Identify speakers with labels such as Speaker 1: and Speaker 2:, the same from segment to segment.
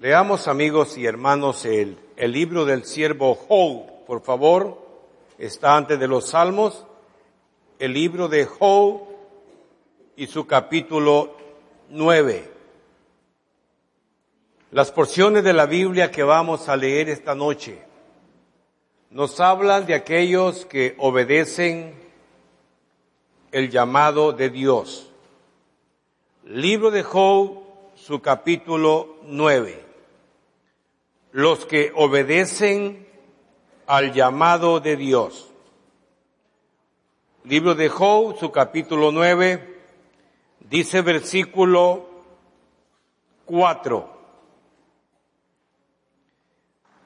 Speaker 1: Leamos amigos y hermanos el, libro del siervo Job, por favor. Está antes de los salmos. El libro de Job y su capítulo 9. Las porciones de la Biblia que vamos a leer esta noche nos hablan de aquellos que obedecen el llamado de Dios. Libro de Job, su capítulo 9 los que obedecen al llamado de Dios. Libro de Job, su capítulo 9, dice versículo 4.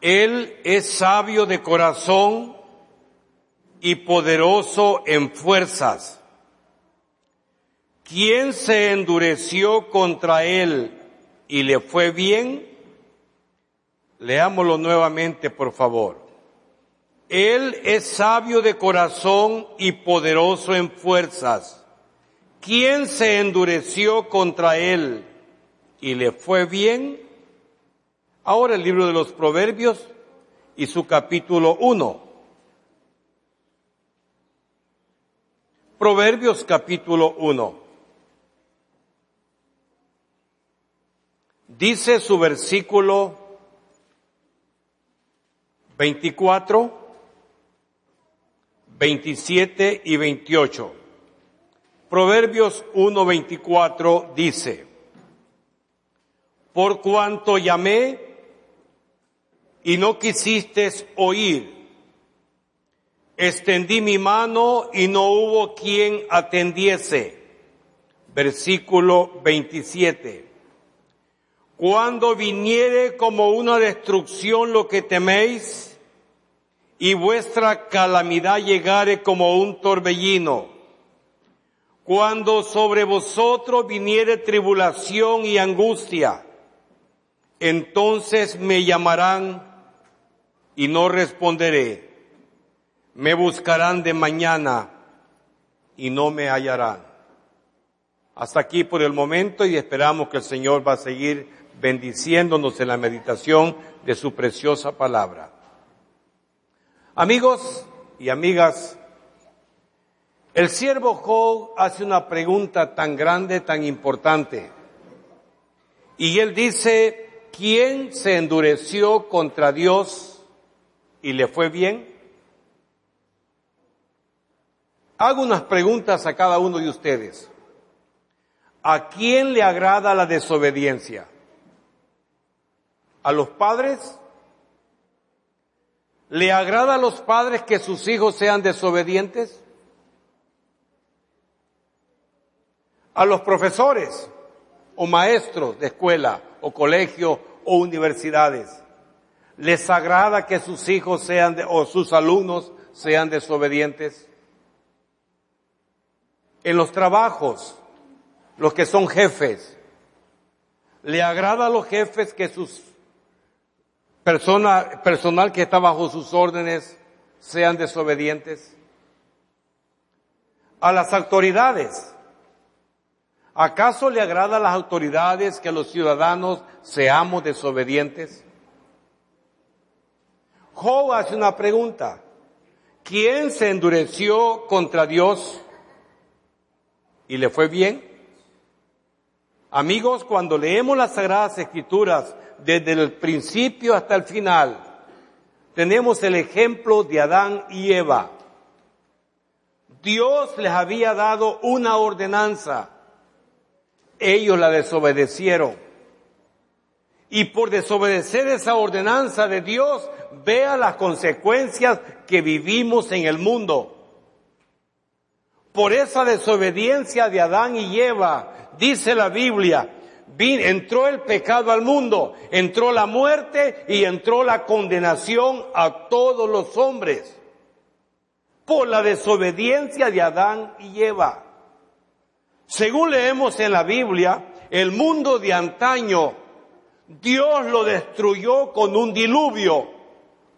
Speaker 1: Él es sabio de corazón y poderoso en fuerzas. ¿Quién se endureció contra él y le fue bien? Leámoslo nuevamente, por favor. Él es sabio de corazón y poderoso en fuerzas. ¿Quién se endureció contra él y le fue bien? Ahora el libro de los Proverbios y su capítulo 1. Proverbios capítulo 1. Dice su versículo 24, 27 y 28. Proverbios 1:24 dice, por cuanto llamé y no quisiste oír, extendí mi mano y no hubo quien atendiese. Versículo 27. Cuando viniere como una destrucción lo que teméis, y vuestra calamidad llegare como un torbellino. Cuando sobre vosotros viniere tribulación y angustia, entonces me llamarán y no responderé. Me buscarán de mañana y no me hallarán. Hasta aquí por el momento y esperamos que el Señor va a seguir bendiciéndonos en la meditación de su preciosa palabra. Amigos y amigas, el siervo Job hace una pregunta tan grande, tan importante. Y él dice, ¿quién se endureció contra Dios y le fue bien? Hago unas preguntas a cada uno de ustedes. ¿A quién le agrada la desobediencia? ¿A los padres? ¿Le agrada a los padres que sus hijos sean desobedientes? A los profesores o maestros de escuela o colegio o universidades. ¿Les agrada que sus hijos sean o sus alumnos sean desobedientes? En los trabajos, los que son jefes, ¿le agrada a los jefes que sus persona, personal que está bajo sus órdenes sean desobedientes? A las autoridades. ¿Acaso le agrada a las autoridades que los ciudadanos seamos desobedientes? Job hace una pregunta. ¿Quién se endureció contra Dios y le fue bien? Amigos, cuando leemos las Sagradas Escrituras desde el principio hasta el final, tenemos el ejemplo de Adán y Eva. Dios les había dado una ordenanza. Ellos la desobedecieron. Y por desobedecer esa ordenanza de Dios, vea las consecuencias que vivimos en el mundo. Por esa desobediencia de Adán y Eva, dice la Biblia, entró el pecado al mundo, entró la muerte y entró la condenación a todos los hombres por la desobediencia de Adán y Eva. Según leemos en la Biblia, el mundo de antaño, Dios lo destruyó con un diluvio.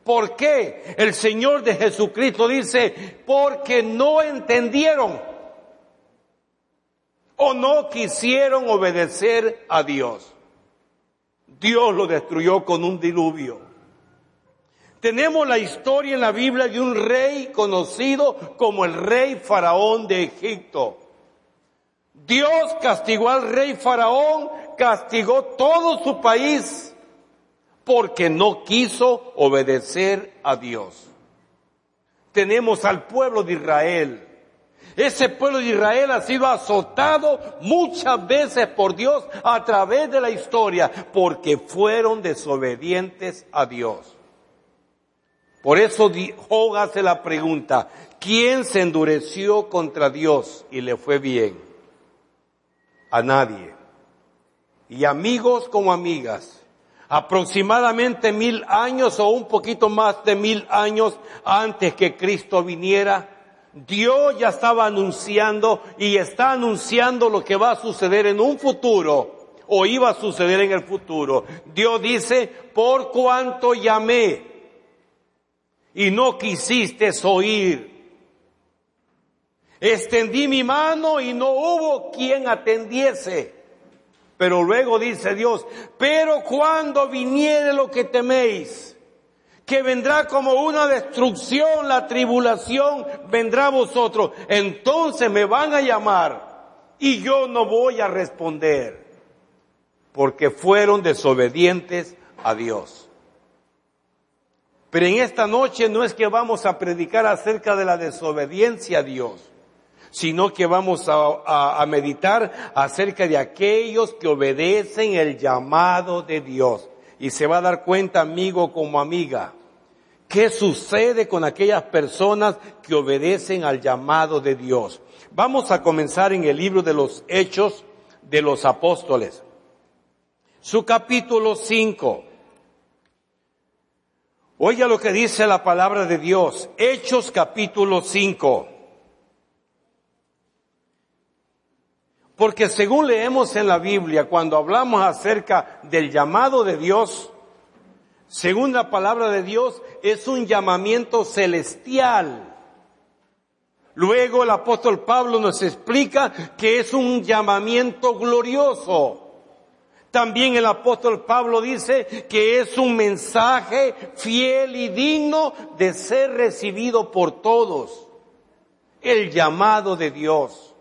Speaker 1: ¿Por qué? El Señor de Jesucristo dice, porque no entendieron o no quisieron obedecer a Dios. Dios lo destruyó con un diluvio. Tenemos la historia en la Biblia de un rey conocido como el rey faraón de Egipto. Dios castigó al rey faraón, castigó todo su país porque no quiso obedecer a Dios. Tenemos al pueblo de Israel. Ese pueblo de Israel ha sido azotado muchas veces por Dios a través de la historia porque fueron desobedientes a Dios. Por eso Job hace la pregunta, ¿quién se endureció contra Dios y le fue bien? A nadie. Y amigos como amigas, aproximadamente mil años o un poquito más de mil años antes que Cristo viniera, Dios ya estaba anunciando y está anunciando lo que va a suceder en un futuro o iba a suceder en el futuro. Dios dice, por cuanto llamé y no quisiste oír. Extendí mi mano y no hubo quien atendiese. Pero luego dice Dios, pero cuando viniere lo que teméis, que vendrá como una destrucción, la tribulación vendrá a vosotros, entonces me van a llamar y yo no voy a responder, porque fueron desobedientes a Dios. Pero en esta noche no es que vamos a predicar acerca de la desobediencia a Dios, sino que vamos a, meditar acerca de aquellos que obedecen el llamado de Dios. Y se va a dar cuenta, amigo como amiga, qué sucede con aquellas personas que obedecen al llamado de Dios. Vamos a comenzar en el libro de los Hechos de los Apóstoles. Su capítulo 5. Oiga lo que dice la palabra de Dios, Hechos capítulo 5. Porque según leemos en la Biblia, cuando hablamos acerca del llamado de Dios, según la palabra de Dios, es un llamamiento celestial. Luego el apóstol Pablo nos explica que es un llamamiento glorioso. También el apóstol Pablo dice que es un mensaje fiel y digno de ser recibido por todos. El llamado de Dios.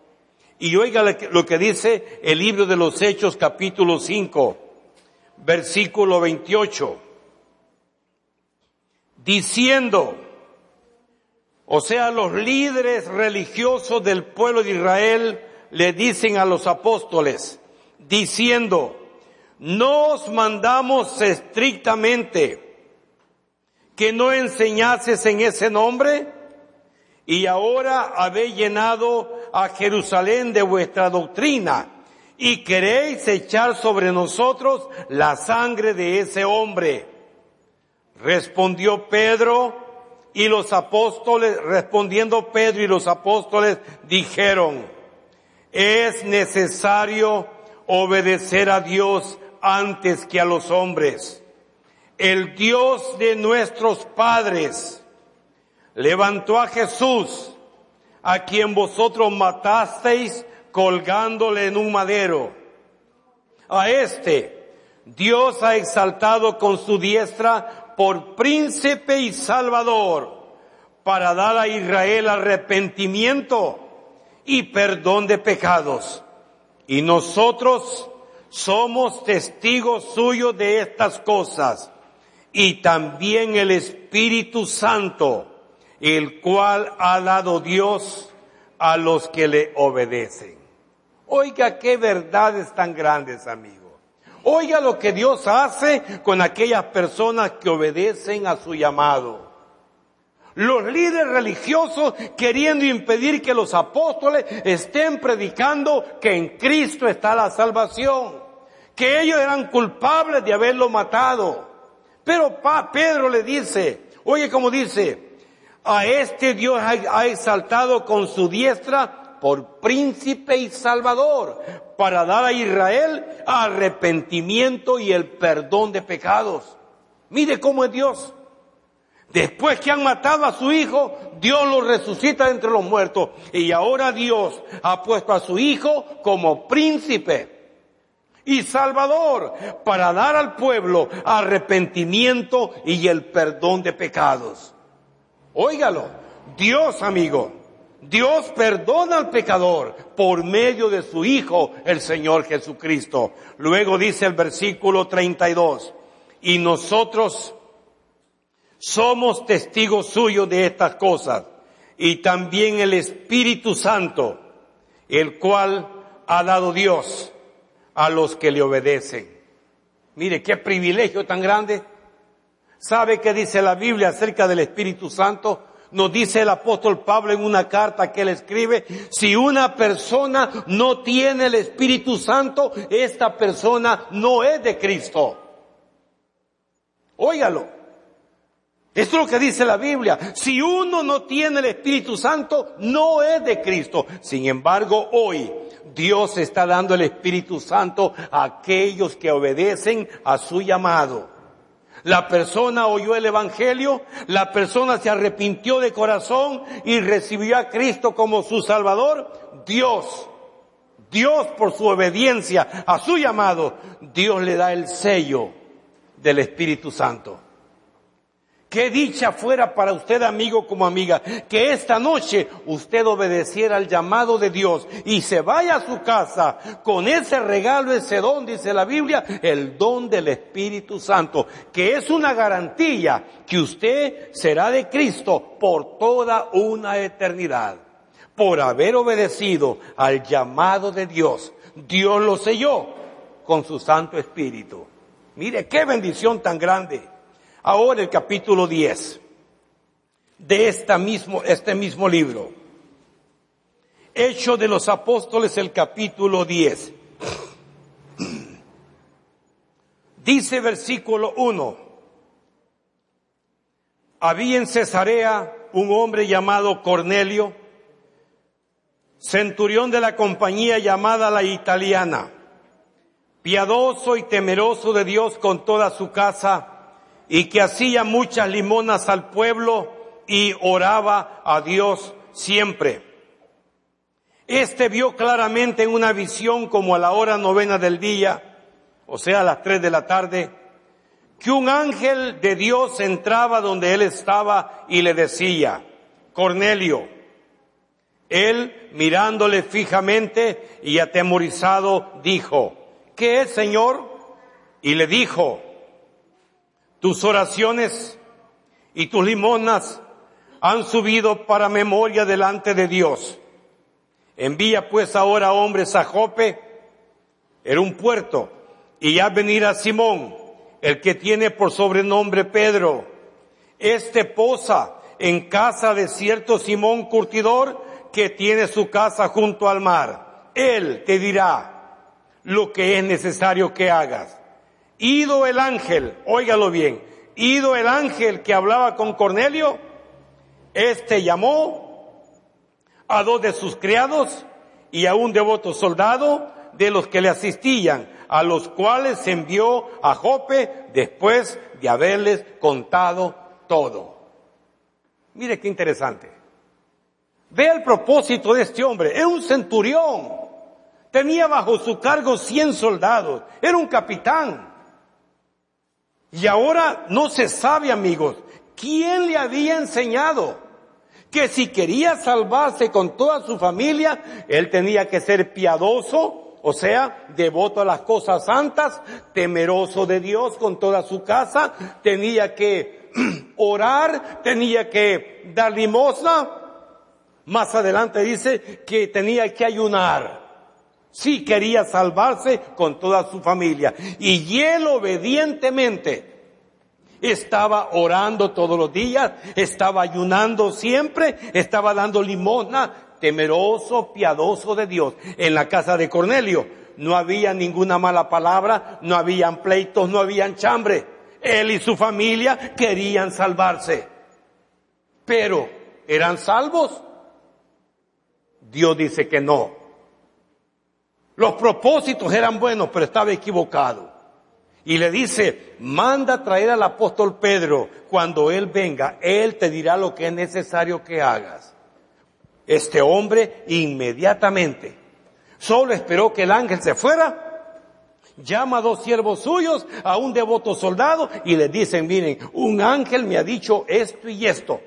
Speaker 1: Y oiga lo que dice el libro de los Hechos capítulo 5, versículo 28. Diciendo, o sea, los líderes religiosos del pueblo de Israel le dicen a los apóstoles, diciendo, nos mandamos estrictamente que no enseñases en ese nombre y ahora habéis llenado a Jerusalén de vuestra doctrina y queréis echar sobre nosotros la sangre de ese hombre. Respondió Pedro y los apóstoles, respondiendo Pedro y los apóstoles dijeron, es necesario obedecer a Dios antes que a los hombres. El Dios de nuestros padres levantó a Jesús, a quien vosotros matasteis colgándole en un madero. A este Dios ha exaltado con su diestra por príncipe y salvador para dar a Israel arrepentimiento y perdón de pecados. Y nosotros somos testigos suyos de estas cosas y también el Espíritu Santo, el cual ha dado Dios a los que le obedecen. Oiga qué verdades tan grandes, amigo. Oiga lo que Dios hace con aquellas personas que obedecen a su llamado. Los líderes religiosos queriendo impedir que los apóstoles estén predicando que en Cristo está la salvación que ellos eran culpables de haberlo matado. Pero Pedro le dice, oye como dice, a este Dios ha exaltado con su diestra por príncipe y salvador, para dar a Israel arrepentimiento y el perdón de pecados. Mire cómo es Dios. Después que han matado a su hijo, Dios lo resucita entre los muertos. Y ahora Dios ha puesto a su hijo como príncipe y Salvador para dar al pueblo arrepentimiento y el perdón de pecados. Óigalo, Dios amigo, Dios perdona al pecador por medio de su Hijo, el Señor Jesucristo. Luego dice el versículo 32, y nosotros somos testigos suyos de estas cosas, y también el Espíritu Santo, el cual ha dado Dios a los que le obedecen. Mire, qué privilegio tan grande. ¿Sabe qué dice la Biblia acerca del Espíritu Santo? Nos dice el apóstol Pablo en una carta que él escribe, si una persona no tiene el Espíritu Santo, esta persona no es de Cristo. Óigalo. Esto es lo que dice la Biblia. Si uno no tiene el Espíritu Santo, no es de Cristo. Sin embargo, hoy Dios está dando el Espíritu Santo a aquellos que obedecen a su llamado. La persona oyó el Evangelio, la persona se arrepintió de corazón y recibió a Cristo como su Salvador. Dios, Dios por su obediencia a su llamado, Dios le da el sello del Espíritu Santo. Qué dicha fuera para usted, amigo como amiga, que esta noche usted obedeciera al llamado de Dios y se vaya a su casa con ese regalo, ese don, dice la Biblia, el don del Espíritu Santo, que es una garantía que usted será de Cristo por toda una eternidad, por haber obedecido al llamado de Dios. Dios lo selló con su Santo Espíritu. Mire qué bendición tan grande. Ahora el capítulo 10 de esta mismo, este mismo libro. Hecho de los Apóstoles, el capítulo 10. Dice versículo 1. Había en Cesarea un hombre llamado Cornelio, centurión de la compañía llamada la italiana, piadoso y temeroso de Dios con toda su casa, y que hacía muchas limonas al pueblo y oraba a Dios siempre. Este vio claramente en una visión como a la hora novena del día, o sea, a las tres de la tarde, que un ángel de Dios entraba donde él estaba y le decía, Cornelio, él mirándole fijamente y atemorizado dijo, ¿qué es, Señor? Y le dijo, tus oraciones y tus limonas han subido para memoria delante de Dios. Envía pues ahora hombres a Jope, era un puerto, y ya venir a Simón, el que tiene por sobrenombre Pedro. Este posa en casa de cierto Simón curtidor que tiene su casa junto al mar. Él te dirá lo que es necesario que hagas. Ido el ángel, óigalo bien, ido el ángel que hablaba con Cornelio, este llamó a dos de sus criados y a un devoto soldado de los que le asistían, a los cuales envió a Jope después de haberles contado todo. Mire qué interesante. Vea el propósito de este hombre. Era un centurión. Tenía bajo su cargo cien soldados. Era un capitán. Y ahora no se sabe, amigos, quién le había enseñado que si quería salvarse con toda su familia, él tenía que ser piadoso, o sea, devoto a las cosas santas, temeroso de Dios con toda su casa, tenía que orar, tenía que dar limosna. Más adelante dice que tenía que ayunar. Sí quería salvarse con toda su familia. Y él obedientemente estaba orando todos los días, estaba ayunando siempre, estaba dando limosna, temeroso, piadoso de Dios. En la casa de Cornelio no había ninguna mala palabra, no habían pleitos, no habían chambre. Él y su familia querían salvarse. Pero, ¿eran salvos? Dios dice que no. Los propósitos eran buenos, pero estaba equivocado. Y le dice, manda traer al apóstol Pedro. Cuando él venga, él te dirá lo que es necesario que hagas. Este hombre inmediatamente solo esperó que el ángel se fuera llama a dos siervos suyos, a un devoto soldado, y les dicen, miren, un ángel me ha dicho esto y esto.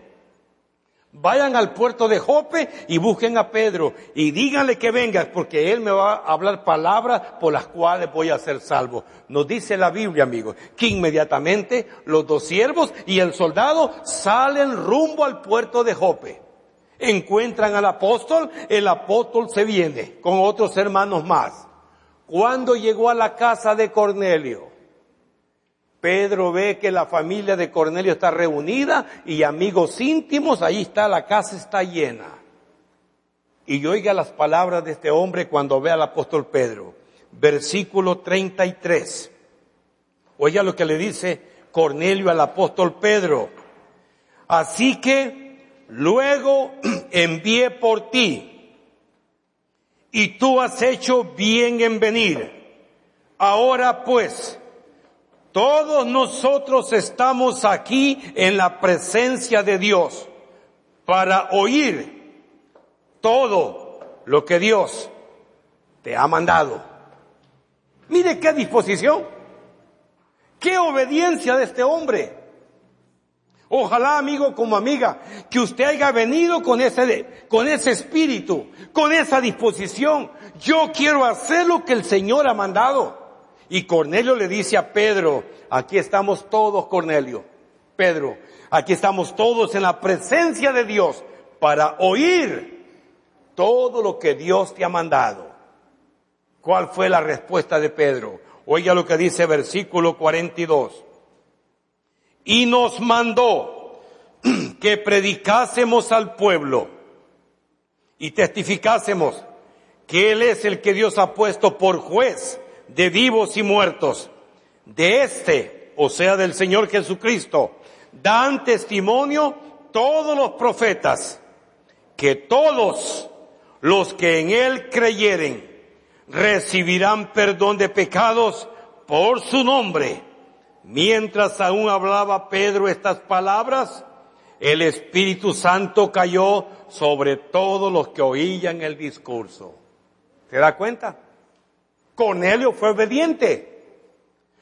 Speaker 1: Vayan al puerto de Jope y busquen a Pedro y díganle que venga porque él me va a hablar palabras por las cuales voy a ser salvo. Nos dice la Biblia, amigos, que inmediatamente los dos siervos y el soldado salen rumbo al puerto de Jope. Encuentran al apóstol, el apóstol se viene con otros hermanos más. Cuando llegó a la casa de Cornelio, Pedro ve que la familia de Cornelio está reunida y amigos íntimos, ahí está, la casa está llena. Y oiga las palabras de este hombre cuando ve al apóstol Pedro. Versículo 33. Oiga lo que le dice Cornelio al apóstol Pedro. Así que luego envié por ti y tú has hecho bien en venir. Ahora pues, todos nosotros estamos aquí en la presencia de Dios para oír todo lo que Dios te ha mandado. Mire qué disposición, qué obediencia de este hombre. Ojalá, amigo como amiga, que usted haya venido con ese, con ese espíritu, con esa disposición. Yo quiero hacer lo que el Señor ha mandado. Y Cornelio le dice a Pedro, aquí estamos todos, Cornelio, Pedro, aquí estamos todos en la presencia de Dios para oír todo lo que Dios te ha mandado. ¿Cuál fue la respuesta de Pedro? Oiga lo que dice versículo 42. Y nos mandó que predicásemos al pueblo y testificásemos que Él es el que Dios ha puesto por juez de vivos y muertos. De este, o sea, del Señor Jesucristo, dan testimonio todos los profetas, que todos los que en Él creyeren recibirán perdón de pecados por su nombre. Mientras aún hablaba Pedro estas palabras, el Espíritu Santo cayó sobre todos los que oían el discurso. ¿Se da cuenta? Cornelio fue obediente.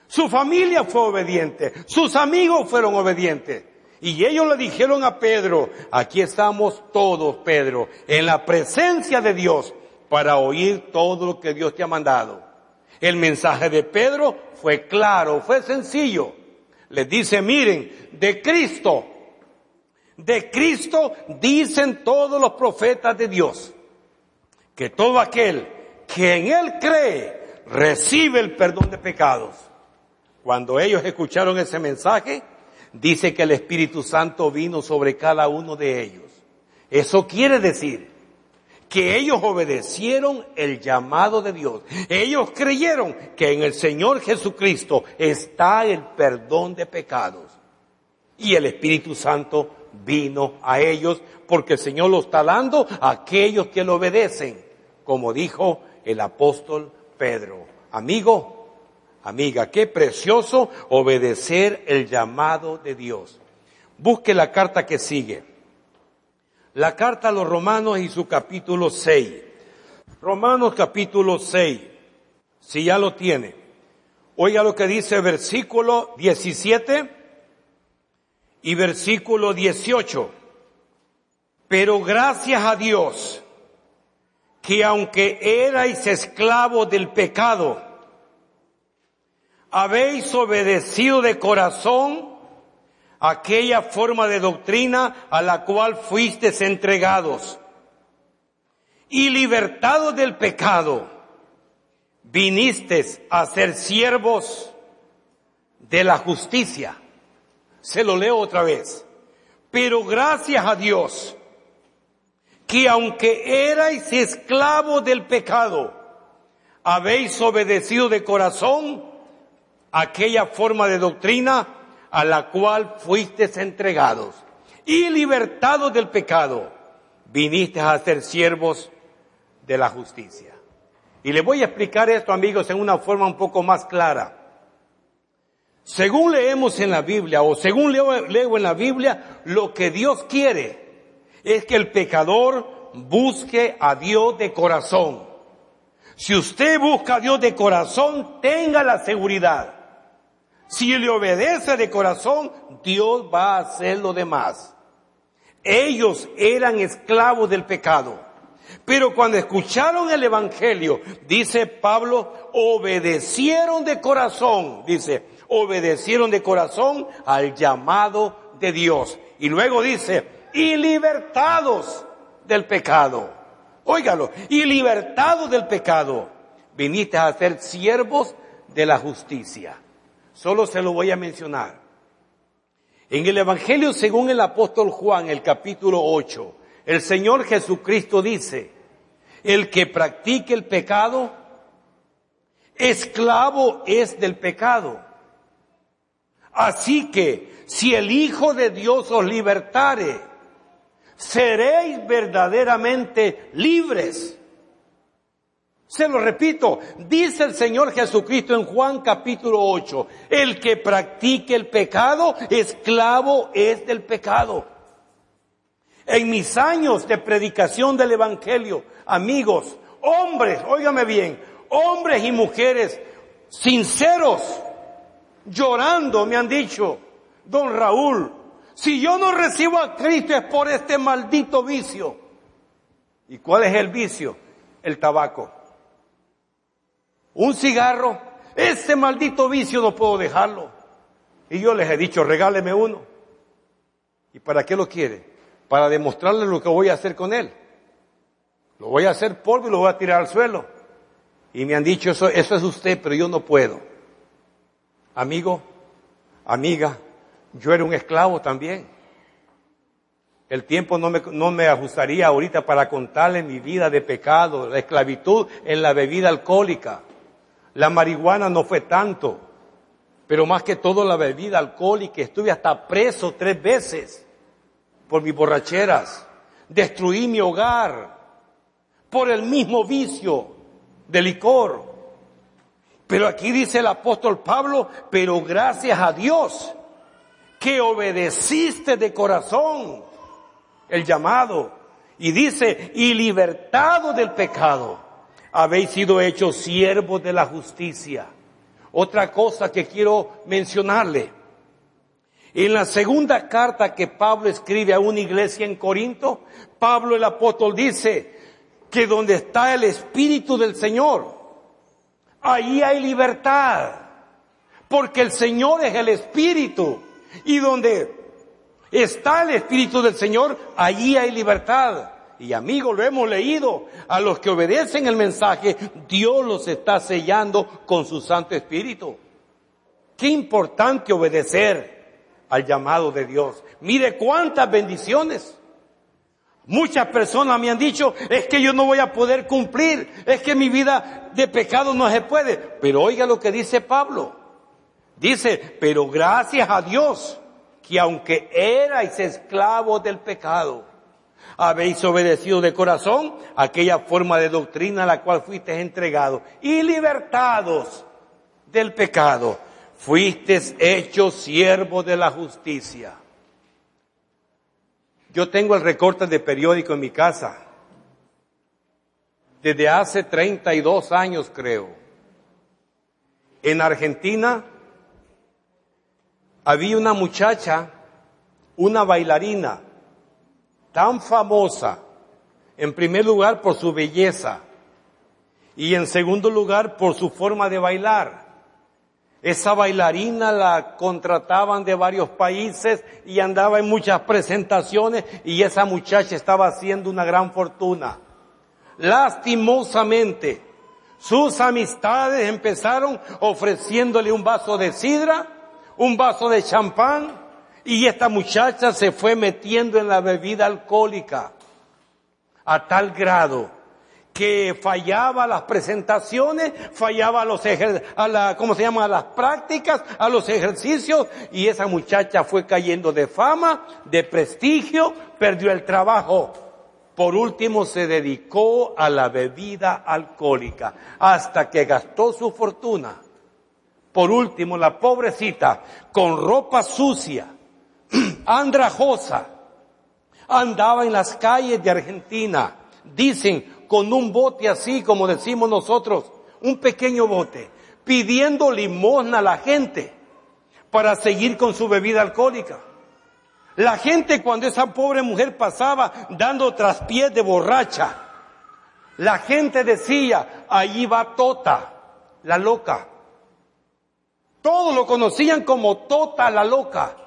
Speaker 1: Su familia fue obediente. Sus amigos fueron obedientes. Y ellos le dijeron a Pedro, aquí estamos todos, Pedro, en la presencia de Dios para oír todo lo que Dios te ha mandado. El mensaje de Pedro fue claro, fue sencillo. Les dice, miren, de Cristo, de Cristo dicen todos los profetas de Dios, que todo aquel que en Él cree recibe el perdón de pecados. Cuando ellos escucharon ese mensaje, dice que el Espíritu Santo vino sobre cada uno de ellos. Eso quiere decir que ellos obedecieron el llamado de Dios. Ellos creyeron que en el Señor Jesucristo está el perdón de pecados. Y el Espíritu Santo vino a ellos porque el Señor lo está dando a aquellos que lo obedecen, como dijo el apóstol Pedro. Amigo, amiga, qué precioso obedecer el llamado de Dios. Busque la carta que sigue. La carta a los romanos y su capítulo 6. Romanos capítulo 6. Si ya lo tiene. Oiga lo que dice versículo 17 y versículo 18. Pero gracias a Dios que aunque erais esclavos del pecado, habéis obedecido de corazón aquella forma de doctrina a la cual fuisteis entregados y libertados del pecado, vinisteis a ser siervos de la justicia. Se lo leo otra vez. Pero gracias a Dios, que aunque erais esclavos del pecado, habéis obedecido de corazón aquella forma de doctrina a la cual fuisteis entregados y libertados del pecado, viniste a ser siervos de la justicia. Y les voy a explicar esto, amigos, en una forma un poco más clara. Según leemos en la Biblia, o según leo, leo en la Biblia, lo que Dios quiere es que el pecador busque a Dios de corazón. Si usted busca a Dios de corazón, tenga la seguridad. Si le obedece de corazón, Dios va a hacer lo demás. Ellos eran esclavos del pecado. Pero cuando escucharon el Evangelio, dice Pablo, obedecieron de corazón, dice, obedecieron de corazón al llamado de Dios. Y luego dice, y libertados del pecado. Óigalo, y libertados del pecado, viniste a ser siervos de la justicia. Solo se lo voy a mencionar. En el Evangelio según el apóstol Juan, el capítulo 8, el Señor Jesucristo dice, el que practique el pecado, esclavo es del pecado. Así que si el Hijo de Dios os libertare, seréis verdaderamente libres. Se lo repito, dice el Señor Jesucristo en Juan capítulo 8, el que practique el pecado, esclavo es del pecado. En mis años de predicación del Evangelio, amigos, hombres, óigame bien, hombres y mujeres sinceros, llorando, me han dicho, don Raúl, si yo no recibo a Cristo es por este maldito vicio. ¿Y cuál es el vicio? El tabaco. Un cigarro, ese maldito vicio no puedo dejarlo. Y yo les he dicho, regáleme uno. ¿Y para qué lo quiere? Para demostrarle lo que voy a hacer con él. Lo voy a hacer polvo y lo voy a tirar al suelo. Y me han dicho, eso, eso es usted, pero yo no puedo. Amigo, amiga, yo era un esclavo también. El tiempo no me, no me ajustaría ahorita para contarle mi vida de pecado, la esclavitud en la bebida alcohólica. La marihuana no fue tanto, pero más que todo la bebida alcohólica. Estuve hasta preso tres veces por mis borracheras. Destruí mi hogar por el mismo vicio de licor. Pero aquí dice el apóstol Pablo, pero gracias a Dios que obedeciste de corazón el llamado. Y dice, y libertado del pecado, habéis sido hechos siervos de la justicia. Otra cosa que quiero mencionarle. En la segunda carta que Pablo escribe a una iglesia en Corinto, Pablo el apóstol dice que donde está el Espíritu del Señor, ahí hay libertad. Porque el Señor es el Espíritu. Y donde está el Espíritu del Señor, allí hay libertad. Y amigos, lo hemos leído. A los que obedecen el mensaje, Dios los está sellando con su Santo Espíritu. Qué importante obedecer al llamado de Dios. Mire cuántas bendiciones. Muchas personas me han dicho, es que yo no voy a poder cumplir, es que mi vida de pecado no se puede. Pero oiga lo que dice Pablo. Dice, pero gracias a Dios que aunque erais esclavos del pecado, habéis obedecido de corazón aquella forma de doctrina a la cual fuisteis entregados y libertados del pecado, fuisteis hechos siervos de la justicia. Yo tengo el recorte de periódico en mi casa desde hace 32 años creo. En Argentina había una muchacha, una bailarina, tan famosa, en primer lugar por su belleza y en segundo lugar por su forma de bailar. Esa bailarina la contrataban de varios países y andaba en muchas presentaciones y esa muchacha estaba haciendo una gran fortuna. Lastimosamente, sus amistades empezaron ofreciéndole un vaso de sidra un vaso de champán y esta muchacha se fue metiendo en la bebida alcohólica a tal grado que fallaba las presentaciones, fallaba a los a la, ¿cómo se llama? A las prácticas, a los ejercicios, y esa muchacha fue cayendo de fama, de prestigio, perdió el trabajo. Por último se dedicó a la bebida alcohólica, hasta que gastó su fortuna por último, la pobrecita, con ropa sucia, andrajosa, andaba en las calles de Argentina, dicen, con un bote así, como decimos nosotros, un pequeño bote, pidiendo limosna a la gente para seguir con su bebida alcohólica. La gente cuando esa pobre mujer pasaba dando traspiés de borracha, la gente decía, allí va Tota, la loca. Todos lo conocían como Tota la loca.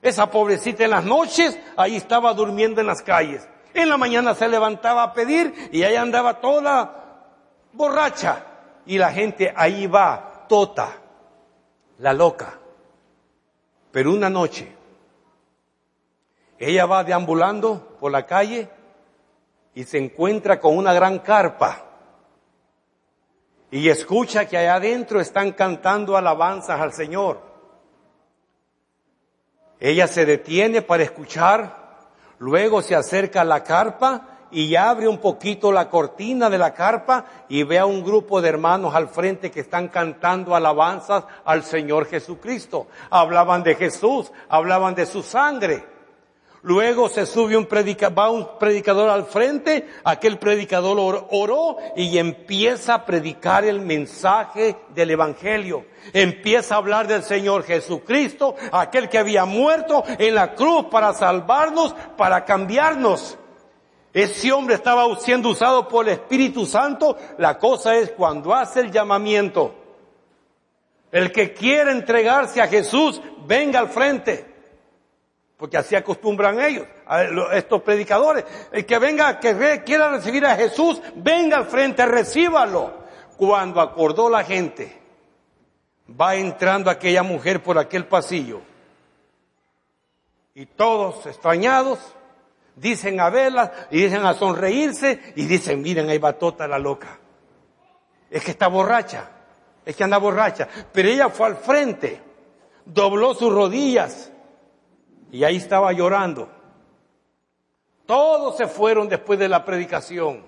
Speaker 1: Esa pobrecita en las noches, ahí estaba durmiendo en las calles. En la mañana se levantaba a pedir y ahí andaba toda borracha. Y la gente ahí va, Tota, la loca. Pero una noche, ella va deambulando por la calle y se encuentra con una gran carpa y escucha que allá adentro están cantando alabanzas al Señor. Ella se detiene para escuchar, luego se acerca a la carpa y abre un poquito la cortina de la carpa y ve a un grupo de hermanos al frente que están cantando alabanzas al Señor Jesucristo. Hablaban de Jesús, hablaban de su sangre. Luego se sube un predicador, va un predicador al frente, aquel predicador oró y empieza a predicar el mensaje del Evangelio. Empieza a hablar del Señor Jesucristo, aquel que había muerto en la cruz para salvarnos, para cambiarnos. Ese hombre estaba siendo usado por el Espíritu Santo. La cosa es cuando hace el llamamiento. El que quiere entregarse a Jesús, venga al frente porque así acostumbran ellos, a estos predicadores. El que venga, que quiera recibir a Jesús, venga al frente, recíbalo. Cuando acordó la gente, va entrando aquella mujer por aquel pasillo. Y todos extrañados, dicen a verla y dicen a sonreírse y dicen, miren, ahí va Tota la loca. Es que está borracha, es que anda borracha. Pero ella fue al frente, dobló sus rodillas y ahí estaba llorando. Todos se fueron después de la predicación.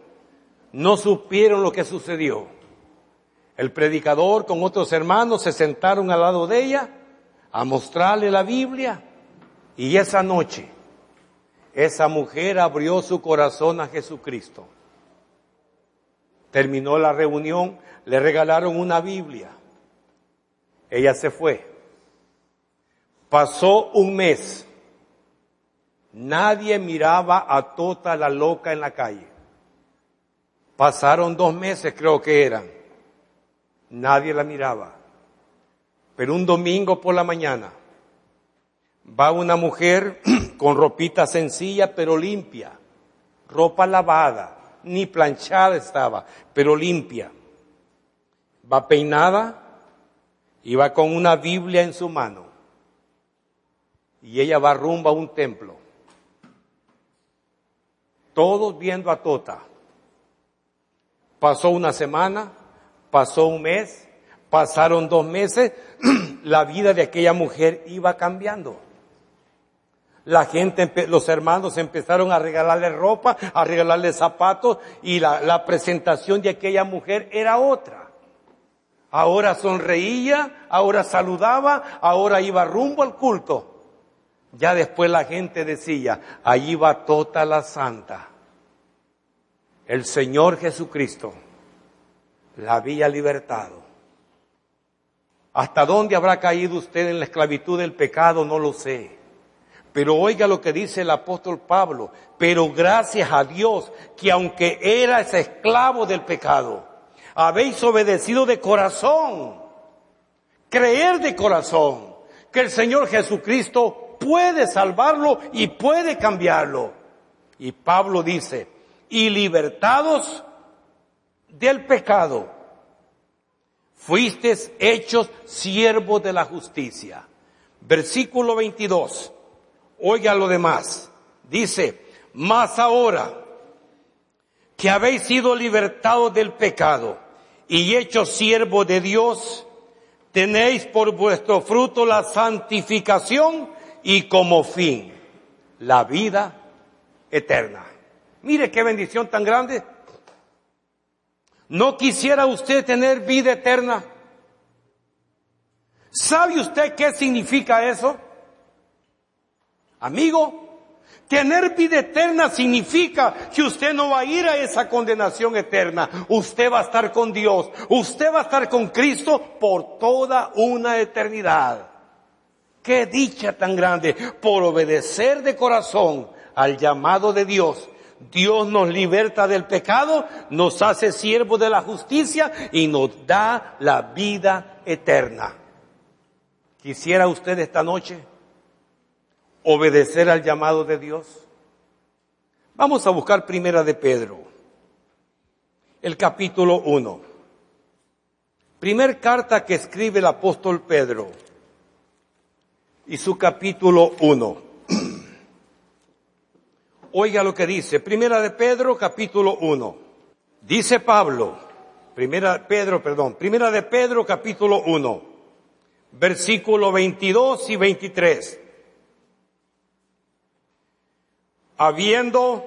Speaker 1: No supieron lo que sucedió. El predicador con otros hermanos se sentaron al lado de ella a mostrarle la Biblia. Y esa noche, esa mujer abrió su corazón a Jesucristo. Terminó la reunión, le regalaron una Biblia. Ella se fue. Pasó un mes. Nadie miraba a Tota la loca en la calle. Pasaron dos meses, creo que eran. Nadie la miraba. Pero un domingo por la mañana va una mujer con ropita sencilla pero limpia, ropa lavada, ni planchada estaba, pero limpia. Va peinada y va con una Biblia en su mano. Y ella va rumbo a un templo todos viendo a Tota. Pasó una semana, pasó un mes, pasaron dos meses, la vida de aquella mujer iba cambiando. La gente, los hermanos empezaron a regalarle ropa, a regalarle zapatos y la, la presentación de aquella mujer era otra. Ahora sonreía, ahora saludaba, ahora iba rumbo al culto. Ya después la gente decía, allí va toda la santa. El Señor Jesucristo la había libertado. ¿Hasta dónde habrá caído usted en la esclavitud del pecado? No lo sé. Pero oiga lo que dice el apóstol Pablo. Pero gracias a Dios que aunque eras esclavo del pecado, habéis obedecido de corazón, creer de corazón, que el Señor Jesucristo puede salvarlo y puede cambiarlo. Y Pablo dice, y libertados del pecado, fuisteis hechos siervos de la justicia. Versículo 22. Oiga lo demás. Dice, más ahora que habéis sido libertados del pecado y hechos siervos de Dios, tenéis por vuestro fruto la santificación y como fin la vida eterna. Mire qué bendición tan grande. ¿No quisiera usted tener vida eterna? ¿Sabe usted qué significa eso? Amigo, Tener vida eterna significa que usted no va a ir a esa condenación eterna. Usted va a estar con Dios. Usted va a estar con Cristo por toda una eternidad. Qué dicha tan grande por obedecer de corazón al llamado de Dios. Dios nos liberta del pecado, nos hace siervos de la justicia y nos da la vida eterna. ¿Quisiera usted esta noche obedecer al llamado de Dios? Vamos a buscar primera de Pedro, el capítulo 1. Primer carta que escribe el apóstol Pedro y su capítulo 1. Oiga lo que dice, primera de Pedro, capítulo 1. Dice Pablo, primera Pedro, perdón, primera de Pedro, capítulo 1, versículo 22 y 23. Habiendo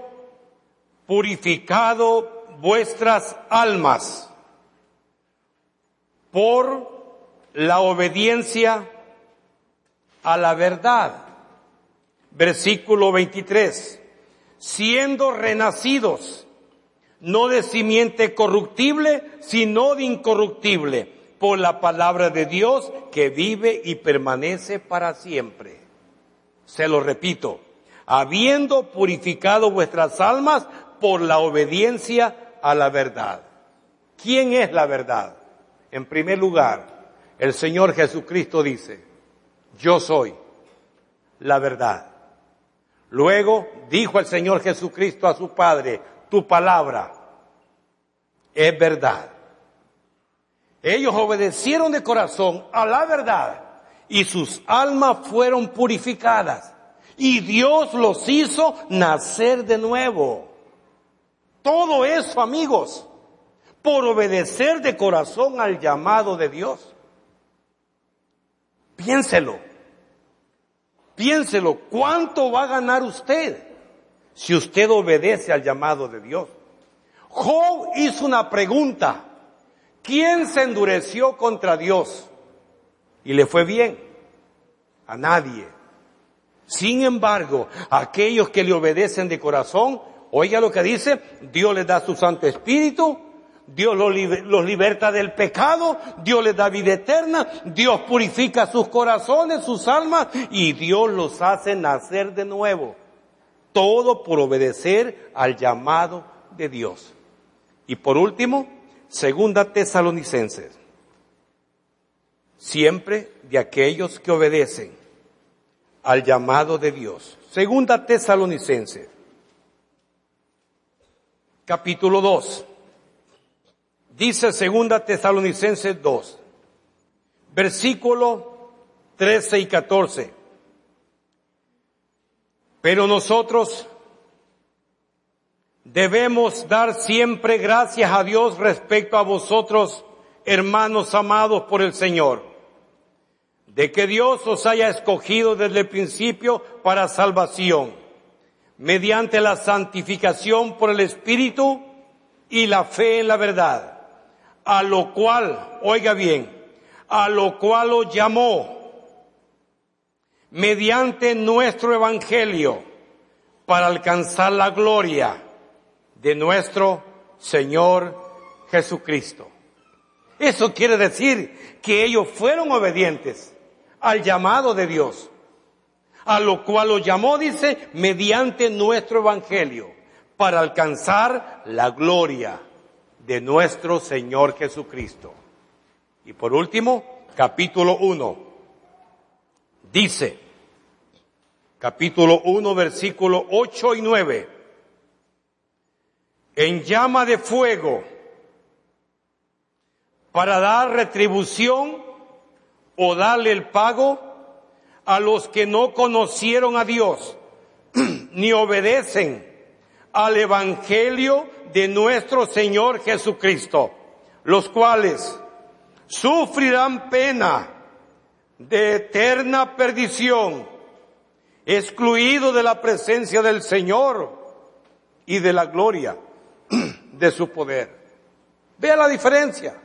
Speaker 1: purificado vuestras almas por la obediencia a la verdad. Versículo 23. Siendo renacidos, no de simiente corruptible, sino de incorruptible, por la palabra de Dios que vive y permanece para siempre. Se lo repito, habiendo purificado vuestras almas por la obediencia a la verdad. ¿Quién es la verdad? En primer lugar, el Señor Jesucristo dice, yo soy la verdad. Luego dijo el Señor Jesucristo a su Padre, tu palabra es verdad. Ellos obedecieron de corazón a la verdad y sus almas fueron purificadas y Dios los hizo nacer de nuevo. Todo eso, amigos, por obedecer de corazón al llamado de Dios. Piénselo. Piénselo, ¿cuánto va a ganar usted si usted obedece al llamado de Dios? Job hizo una pregunta. ¿Quién se endureció contra Dios? Y le fue bien. A nadie. Sin embargo, aquellos que le obedecen de corazón, oiga lo que dice, Dios les da su Santo Espíritu, Dios los, liberta del pecado, Dios les da vida eterna, Dios purifica sus corazones, sus almas y Dios los hace nacer de nuevo. Todo por obedecer al llamado de Dios. Y por último, segunda tesalonicenses. Siempre de aquellos que obedecen al llamado de Dios. Segunda tesalonicenses. Capítulo 2. Dice segunda Tesalonicenses 2, versículo 13 y 14. Pero nosotros debemos dar siempre gracias a Dios respecto a vosotros, hermanos amados por el Señor, de que Dios os haya escogido desde el principio para salvación, mediante la santificación por el Espíritu y la fe en la verdad a lo cual, oiga bien, a lo cual lo llamó mediante nuestro evangelio para alcanzar la gloria de nuestro Señor Jesucristo. Eso quiere decir que ellos fueron obedientes al llamado de Dios, a lo cual lo llamó, dice, mediante nuestro evangelio, para alcanzar la gloria de nuestro Señor Jesucristo. Y por último, capítulo 1. Dice, capítulo 1, versículo 8 y 9. En llama de fuego para dar retribución o darle el pago a los que no conocieron a Dios ni obedecen al Evangelio de nuestro Señor Jesucristo, los cuales sufrirán pena de eterna perdición, excluido de la presencia del Señor y de la gloria de su poder. Vea la diferencia.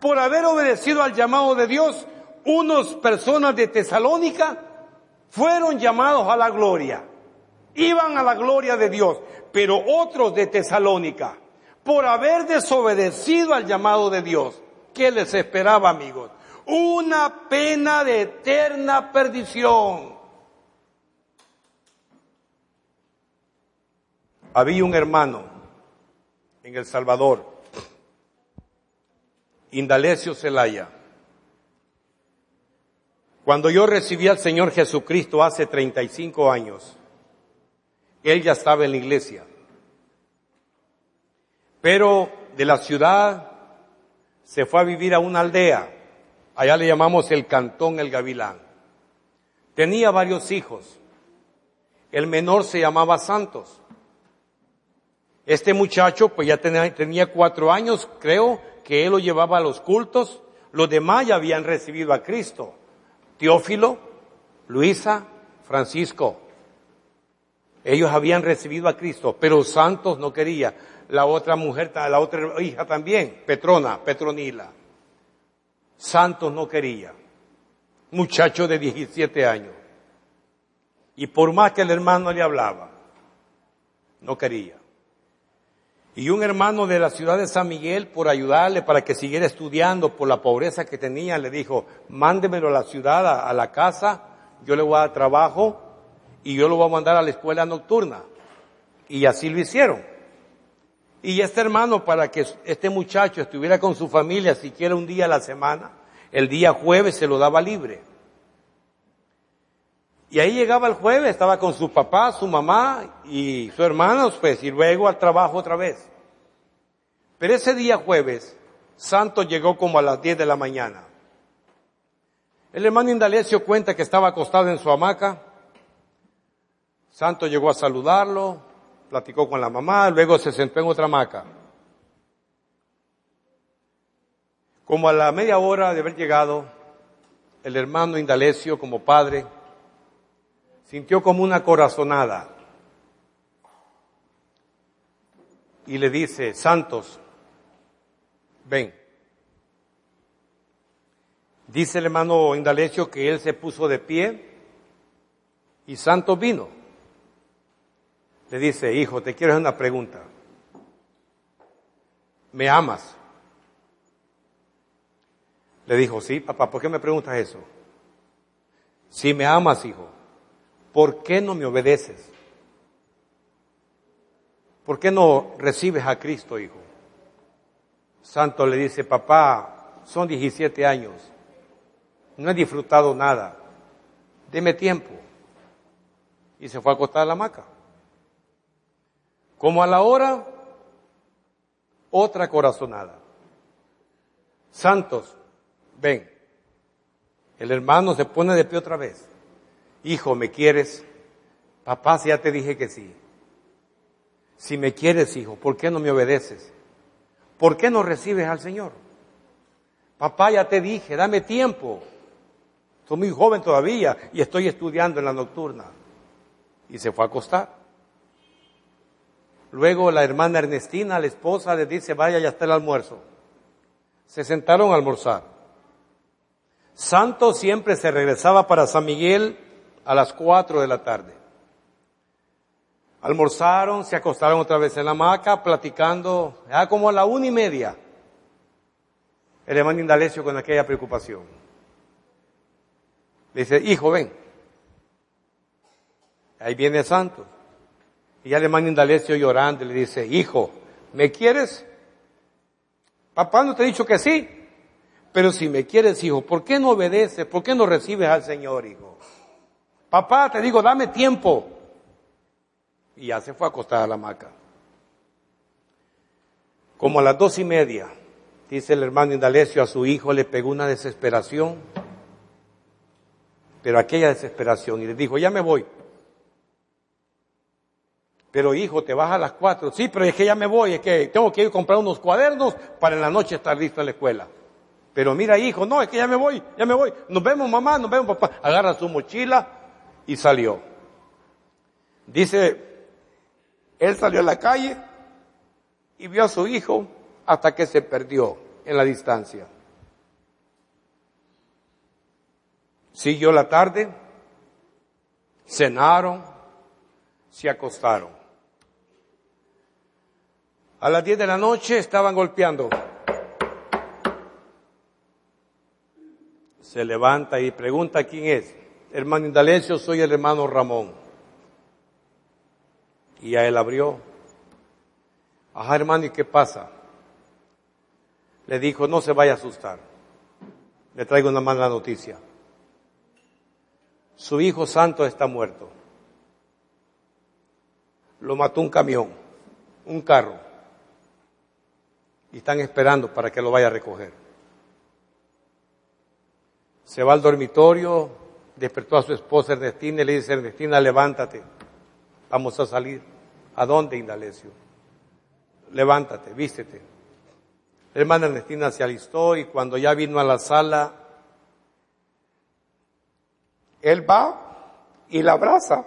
Speaker 1: Por haber obedecido al llamado de Dios, unos personas de Tesalónica fueron llamados a la gloria iban a la gloria de Dios, pero otros de Tesalónica, por haber desobedecido al llamado de Dios, ¿qué les esperaba, amigos? Una pena de eterna perdición. Había un hermano en El Salvador, Indalecio Celaya. Cuando yo recibí al Señor Jesucristo hace 35 años, él ya estaba en la iglesia. Pero de la ciudad se fue a vivir a una aldea. Allá le llamamos el Cantón El Gavilán. Tenía varios hijos. El menor se llamaba Santos. Este muchacho pues ya tenía, tenía cuatro años, creo que él lo llevaba a los cultos. Los demás ya habían recibido a Cristo. Teófilo, Luisa, Francisco. Ellos habían recibido a Cristo, pero Santos no quería. La otra mujer, la otra hija también, Petrona, Petronila. Santos no quería. Muchacho de 17 años. Y por más que el hermano le hablaba, no quería. Y un hermano de la ciudad de San Miguel, por ayudarle para que siguiera estudiando por la pobreza que tenía, le dijo, mándemelo a la ciudad, a, la casa, yo le voy a dar trabajo y yo lo voy a mandar a la escuela nocturna. Y así lo hicieron. Y este hermano, para que este muchacho estuviera con su familia siquiera un día a la semana, el día jueves se lo daba libre. Y ahí llegaba el jueves, estaba con su papá, su mamá y su hermano, pues, y luego al trabajo otra vez. Pero ese día jueves, Santo llegó como a las 10 de la mañana. El hermano Indalecio cuenta que estaba acostado en su hamaca, Santo llegó a saludarlo, platicó con la mamá, luego se sentó en otra hamaca. Como a la media hora de haber llegado, el hermano Indalecio, como padre, sintió como una corazonada y le dice, Santos, ven. Dice el hermano Indalecio que él se puso de pie y Santos vino le dice, hijo, te quiero hacer una pregunta. ¿Me amas? Le dijo, sí, papá, ¿por qué me preguntas eso? Si me amas, hijo, ¿por qué no me obedeces? ¿Por qué no recibes a Cristo, hijo? Santo le dice, papá, son 17 años, no he disfrutado nada, deme tiempo. Y se fue a acostar a la hamaca. Como a la hora, otra corazonada. Santos, ven. El hermano se pone de pie otra vez. Hijo, ¿me quieres? Papá, si ya te dije que sí. Si me quieres, hijo, ¿por qué no me obedeces? ¿Por qué no recibes al Señor? Papá, ya te dije, dame tiempo. Soy muy joven todavía y estoy estudiando en la nocturna. Y se fue a acostar. Luego la hermana Ernestina, la esposa, le dice, vaya, ya está el almuerzo. Se sentaron a almorzar. Santo siempre se regresaba para San Miguel a las cuatro de la tarde. Almorzaron, se acostaron otra vez en la hamaca, platicando, ya como a la una y media. El hermano Indalecio con aquella preocupación. dice, hijo, ven. Ahí viene Santo. Y ya el hermano Indalecio llorando le dice, hijo, ¿me quieres? Papá no te ha dicho que sí, pero si me quieres, hijo, ¿por qué no obedeces? ¿Por qué no recibes al Señor, hijo? Papá, te digo, dame tiempo. Y ya se fue a acostar a la hamaca. Como a las dos y media, dice el hermano Indalecio a su hijo, le pegó una desesperación, pero aquella desesperación, y le dijo, ya me voy, pero hijo, te vas a las cuatro. Sí, pero es que ya me voy, es que tengo que ir a comprar unos cuadernos para en la noche estar listo en la escuela. Pero mira, hijo, no, es que ya me voy, ya me voy. Nos vemos mamá, nos vemos papá. Agarra su mochila y salió. Dice, él salió a la calle y vio a su hijo hasta que se perdió en la distancia. Siguió la tarde, cenaron, se acostaron. A las 10 de la noche estaban golpeando. Se levanta y pregunta quién es. Hermano Indalecio, soy el hermano Ramón. Y a él abrió. Ajá, hermano, ¿y qué pasa? Le dijo, no se vaya a asustar. Le traigo una mala noticia. Su hijo santo está muerto. Lo mató un camión, un carro. Y están esperando para que lo vaya a recoger. Se va al dormitorio, despertó a su esposa Ernestina y le dice, Ernestina, levántate, vamos a salir. ¿A dónde, Indalecio? Levántate, vístete. La hermana Ernestina se alistó y cuando ya vino a la sala, él va y la abraza.